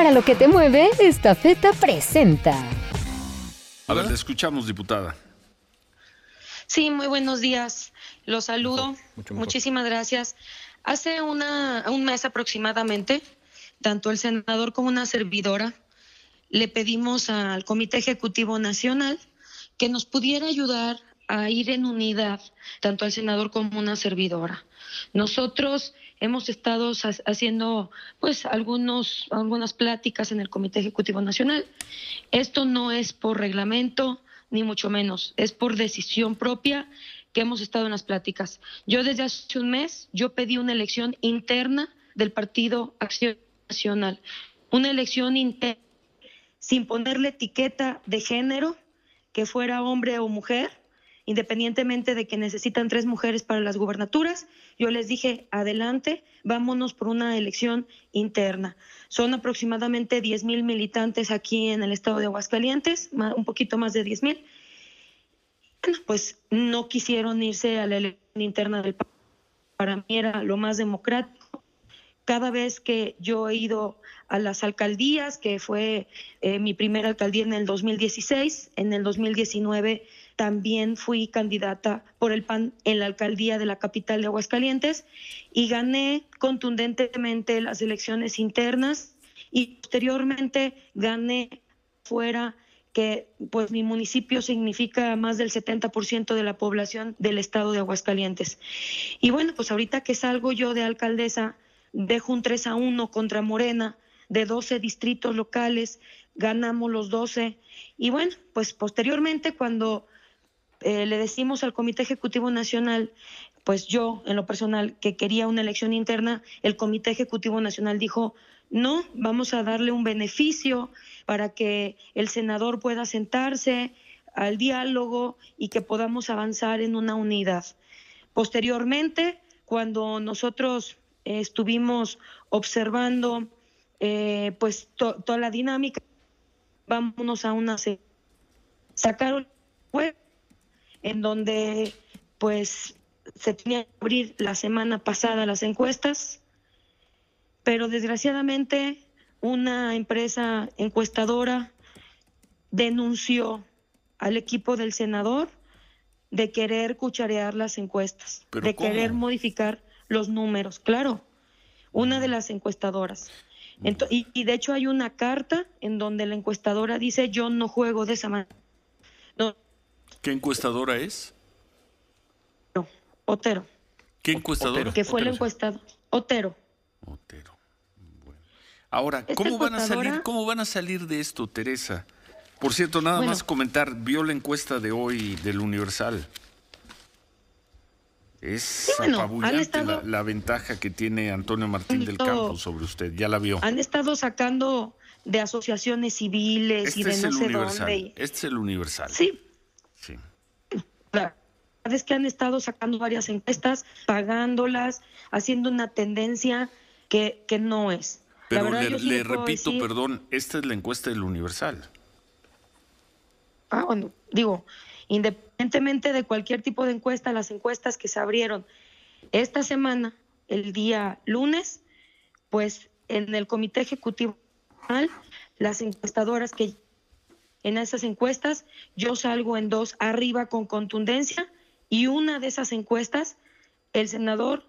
Para lo que te mueve, esta feta presenta. A ver, le escuchamos, diputada. Sí, muy buenos días. Los saludo. Muchísimas gracias. Hace una, un mes aproximadamente, tanto el senador como una servidora le pedimos al Comité Ejecutivo Nacional que nos pudiera ayudar a ir en unidad, tanto al senador como una servidora. Nosotros hemos estado haciendo pues algunos algunas pláticas en el Comité Ejecutivo Nacional. Esto no es por reglamento ni mucho menos, es por decisión propia que hemos estado en las pláticas. Yo desde hace un mes yo pedí una elección interna del Partido Acción Nacional, una elección interna sin ponerle etiqueta de género, que fuera hombre o mujer, independientemente de que necesitan tres mujeres para las gubernaturas, yo les dije, adelante, vámonos por una elección interna. Son aproximadamente 10 mil militantes aquí en el estado de Aguascalientes, un poquito más de 10 mil. Bueno, pues no quisieron irse a la elección interna del Para mí era lo más democrático. Cada vez que yo he ido a las alcaldías, que fue eh, mi primera alcaldía en el 2016, en el 2019 también fui candidata por el PAN en la alcaldía de la capital de Aguascalientes y gané contundentemente las elecciones internas y posteriormente gané fuera que pues mi municipio significa más del 70% de la población del estado de Aguascalientes. Y bueno, pues ahorita que salgo yo de alcaldesa, dejo un 3 a 1 contra Morena de 12 distritos locales, ganamos los 12 y bueno, pues posteriormente cuando eh, le decimos al Comité Ejecutivo Nacional, pues yo en lo personal que quería una elección interna, el Comité Ejecutivo Nacional dijo, no, vamos a darle un beneficio para que el senador pueda sentarse al diálogo y que podamos avanzar en una unidad. Posteriormente, cuando nosotros eh, estuvimos observando eh, pues toda la dinámica, vámonos a una sacaron en donde pues se tenía que abrir la semana pasada las encuestas, pero desgraciadamente una empresa encuestadora denunció al equipo del senador de querer cucharear las encuestas, de querer modificar los números, claro, una de las encuestadoras. y, y, de hecho hay una carta en donde la encuestadora dice yo no juego de esa manera. No, ¿Qué encuestadora es? No, Otero. ¿Qué encuestadora? Que fue el encuestado. Otero. Otero. Ahora, ¿cómo van a salir, cómo van a salir de esto, Teresa? Por cierto, nada más comentar, vio la encuesta de hoy del Universal. Es apabullante la, ventaja que tiene Antonio Martín del Campo sobre usted. Ya la vio. Han estado sacando de asociaciones civiles y este de no sé dónde. Este es el Universal. Sí, Sí. La verdad es que han estado sacando varias encuestas, pagándolas, haciendo una tendencia que, que no es. Pero le, repito, perdón, esta es la encuesta del Universal. Ah, bueno, digo, independientemente de cualquier tipo de encuesta, las encuestas que se abrieron esta semana, el día lunes, pues en el Comité Ejecutivo, las encuestadoras que en esas encuestas, yo salgo en dos arriba con contundencia y una de esas encuestas, el senador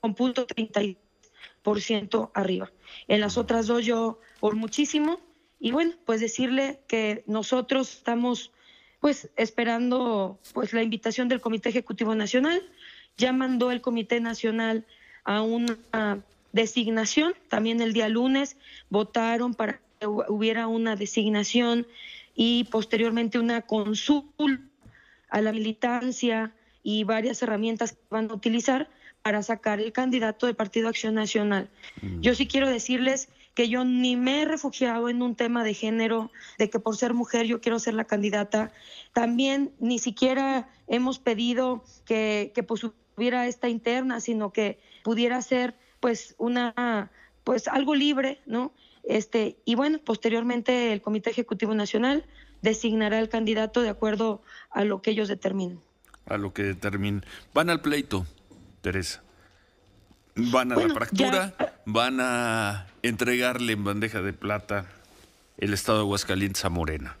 con punto 30% arriba. En las otras dos yo por muchísimo y bueno, pues decirle que nosotros estamos pues esperando pues la invitación del Comité Ejecutivo Nacional. Ya mandó el Comité Nacional a una designación, también el día lunes votaron para hubiera una designación y posteriormente una consulta a la militancia y varias herramientas que van a utilizar para sacar el candidato del Partido Acción Nacional. Mm. Yo sí quiero decirles que yo ni me he refugiado en un tema de género, de que por ser mujer yo quiero ser la candidata. También ni siquiera hemos pedido que, que pues hubiera esta interna, sino que pudiera ser pues una pues algo libre, ¿no? Este, y bueno, posteriormente el Comité Ejecutivo Nacional designará el candidato de acuerdo a lo que ellos determinen. A lo que determinen. Van al pleito, Teresa. Van a la fractura. van a entregarle en bandeja de plata el Estado de Aguascalientes a Morena?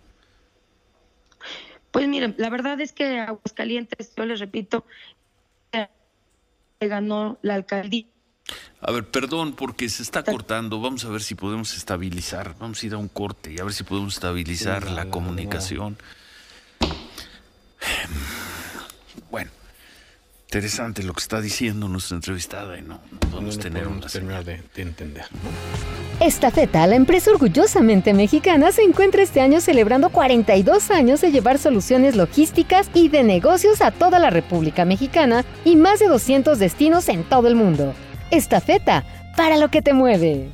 Pues miren, la verdad es que Aguascalientes, yo les repito, ganó la alcaldía. A ver, perdón, porque se está cortando. Vamos a ver si podemos estabilizar. Vamos a ir a un corte y a ver si podemos estabilizar la comunicación. Bueno. Interesante lo que está diciendo nuestra entrevistada y no, podemos tener una terminar de, entender. Esta feta, la empresa orgullosamente mexicana, se encuentra este año celebrando 42 años de llevar soluciones logísticas y de negocios a toda la República Mexicana y más de 200 destinos en todo el mundo. Esta feta, para lo que te mueve.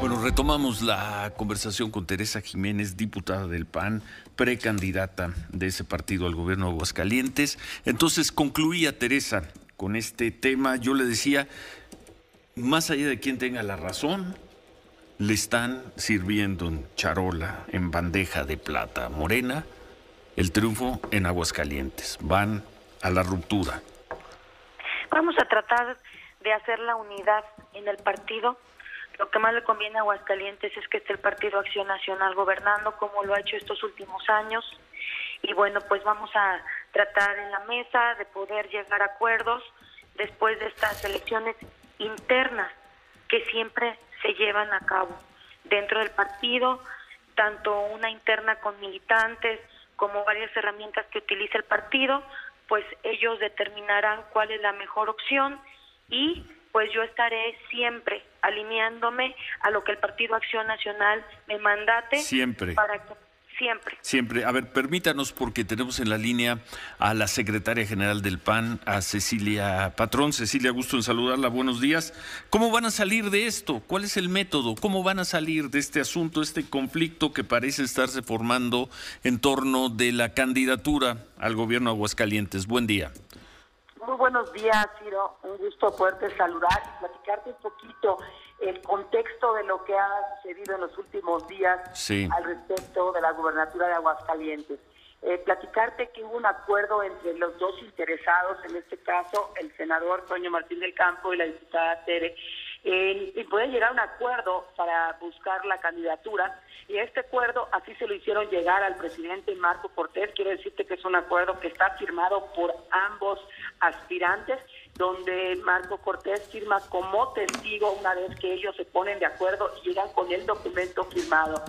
Bueno, retomamos la conversación con Teresa Jiménez, diputada del PAN, precandidata de ese partido al gobierno de Aguascalientes. Entonces concluía Teresa con este tema. Yo le decía, más allá de quien tenga la razón, le están sirviendo en charola, en bandeja de plata morena, el triunfo en Aguascalientes. Van a la ruptura. Vamos a tratar de hacer la unidad en el partido lo que más le conviene a Aguascalientes es que esté el Partido Acción Nacional gobernando como lo ha hecho estos últimos años. Y bueno, pues vamos a tratar en la mesa de poder llegar a acuerdos después de estas elecciones internas que siempre se llevan a cabo dentro del partido, tanto una interna con militantes como varias herramientas que utiliza el partido, pues ellos determinarán cuál es la mejor opción y pues yo estaré siempre alineándome a lo que el Partido Acción Nacional me mandate. Siempre. Para siempre. Siempre. A ver, permítanos, porque tenemos en la línea a la secretaria general del PAN, a Cecilia Patrón. Cecilia, gusto en saludarla. Buenos días. ¿Cómo van a salir de esto? ¿Cuál es el método? ¿Cómo van a salir de este asunto, este conflicto que parece estarse formando en torno de la candidatura al gobierno de Aguascalientes? Buen día. Muy buenos días, Ciro. Un gusto poderte saludar y platicarte un poquito el contexto de lo que ha sucedido en los últimos días al respecto de la gubernatura de Aguascalientes. Eh, platicarte que hubo un acuerdo entre los dos interesados, en este caso el senador Toño Martín del Campo y la diputada Tere, y poder llegar a un acuerdo para buscar la candidatura. Y este acuerdo así se lo hicieron llegar al presidente Marco Cortés. Quiero decirte que es un acuerdo que está firmado por ambos aspirantes, donde Marco Cortés firma como testigo una vez que ellos se ponen de acuerdo y llegan con el documento firmado.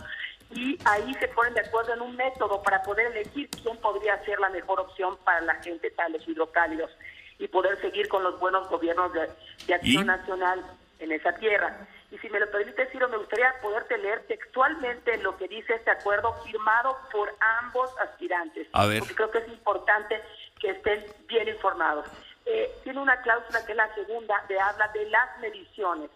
Y ahí se ponen de acuerdo en un método para poder elegir quién podría ser la mejor opción para la gente, para los hidrocálidos, y poder seguir con los buenos gobiernos de, acción nacional en esa tierra. Y si me lo permite, Ciro, me gustaría poderte leer textualmente lo que dice este acuerdo firmado por ambos aspirantes. A ver. Porque creo que es importante que estén bien informados. Eh, tiene una cláusula que es la segunda, de habla de las mediciones.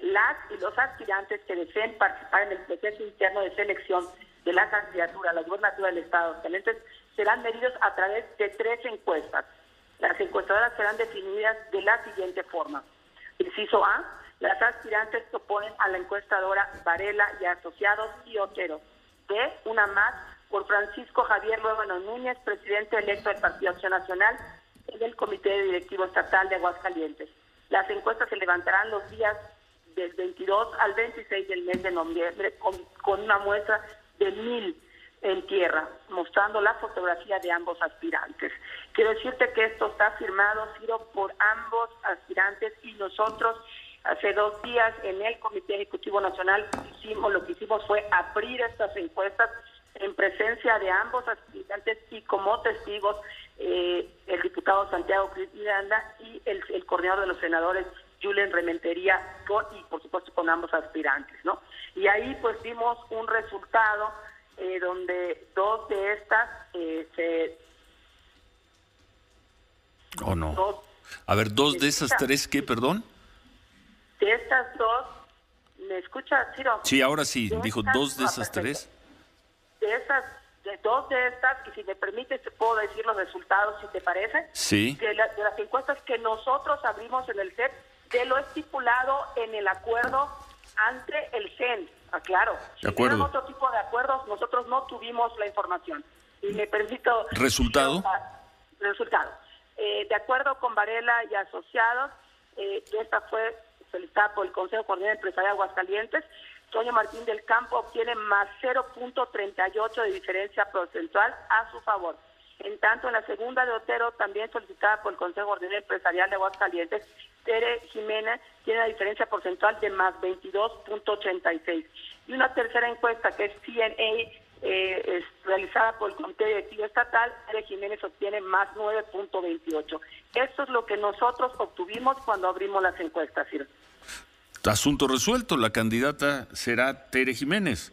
Las y los aspirantes que deseen participar en el proceso interno de selección de la candidatura a la gubernatura del Estado, entonces serán medidos a través de tres encuestas. Las encuestadoras serán definidas de la siguiente forma. Inciso A, las aspirantes que oponen a la encuestadora Varela y Asociados y Otero. B, una más por Francisco Javier Luevano Núñez, presidente electo del Partido Acción Nacional en el Comité Directivo Estatal de Aguascalientes. Las encuestas se levantarán los días del 22 al 26 del mes de noviembre con, con una muestra de mil en tierra, mostrando la fotografía de ambos aspirantes. Quiero decirte que esto está firmado, Ciro, por ambos aspirantes y nosotros hace dos días en el Comité Ejecutivo Nacional hicimos, lo que hicimos fue abrir estas encuestas en presencia de ambos aspirantes y como testigos eh, el diputado Santiago Cris Miranda y el, el coordinador de los senadores Julen Rementería y por supuesto con ambos aspirantes, ¿no? Y ahí pues vimos un resultado eh, donde dos de estas eh, se... ¿O no? a ver, dos de esas tres, ¿qué, perdón? De estas dos, ¿me escuchas, Ciro? Sí, ahora sí, dijo dos de esas tres. De esas, de dos de estas, y si me permites te puedo decir los resultados, si te parece. Sí. De, de las encuestas que nosotros abrimos en el CEP, de lo estipulado en el acuerdo ante el CEN, aclaro. De acuerdo. otro tipo de acuerdos, nosotros no tuvimos la información. y me permito... ¿Resultado? Resultado. Eh, de acuerdo con Varela y asociados, eh, esta fue solicitada por el Consejo Coordinador Empresarial de Aguascalientes, Toño Martín del Campo obtiene más 0.38 de diferencia porcentual a su favor. En tanto, en la segunda de Otero, también solicitada por el Consejo Ordinario Empresarial de Aguascalientes, Tere Jiménez tiene una diferencia porcentual de más 22.86. Y una tercera encuesta que es CNA, eh, realizada por el Comité Directivo Estatal, Tere Jiménez obtiene más 9.28. Esto es lo que nosotros obtuvimos cuando abrimos las encuestas, Asunto resuelto, la candidata será Tere Jiménez.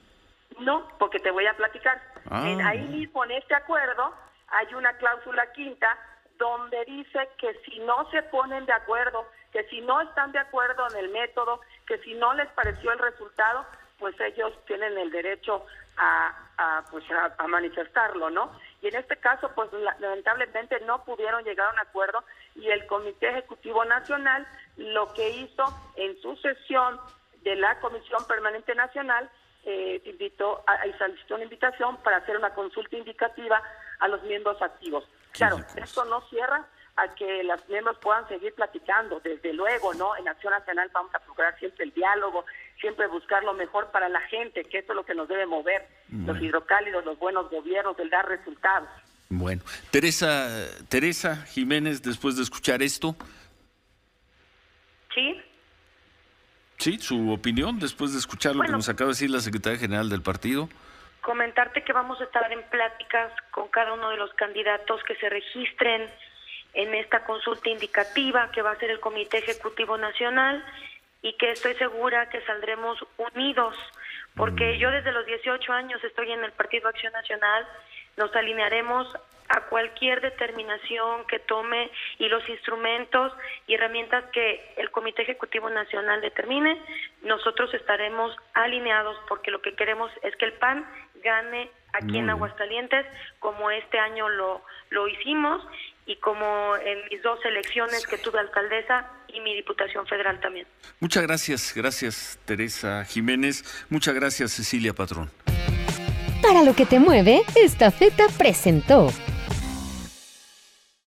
No, porque te voy a platicar. Ah. ahí mismo en este acuerdo hay una cláusula quinta donde dice que si no se ponen de acuerdo, que si no están de acuerdo en el método, que si no les pareció el resultado, pues ellos tienen el derecho a, pues a, manifestarlo, ¿no? Y en este caso, pues lamentablemente no pudieron llegar a un acuerdo y el Comité Ejecutivo Nacional lo que hizo en su sesión de la Comisión Permanente Nacional eh, invitó a, solicitó una invitación para hacer una consulta indicativa a los miembros activos. Claro, esto no cierra a que los miembros puedan seguir platicando, desde luego, ¿no? En Acción Nacional vamos a procurar siempre el diálogo, siempre buscar lo mejor para la gente, que esto es lo que nos debe mover, los hidrocálidos, los buenos gobiernos, el dar resultados. Bueno, Teresa, Teresa Jiménez, después de escuchar esto. Sí. Sí, su opinión después de escuchar lo que nos acaba de decir la secretaria general del partido. Comentarte que vamos a estar en pláticas con cada uno de los candidatos que se registren en esta consulta indicativa que va a ser el Comité Ejecutivo Nacional y que estoy segura que saldremos unidos, porque mm. yo desde los 18 años estoy en el Partido Acción Nacional, nos alinearemos a cualquier determinación que tome y los instrumentos y herramientas que el Comité Ejecutivo Nacional determine, nosotros estaremos alineados porque lo que queremos es que el PAN gane aquí en Aguascalientes como este año lo, lo hicimos y como en mis dos elecciones que tuve alcaldesa y mi diputación federal también. Muchas gracias, gracias Teresa Jiménez, muchas gracias Cecilia Patrón. Para lo que te mueve, esta feta presentó.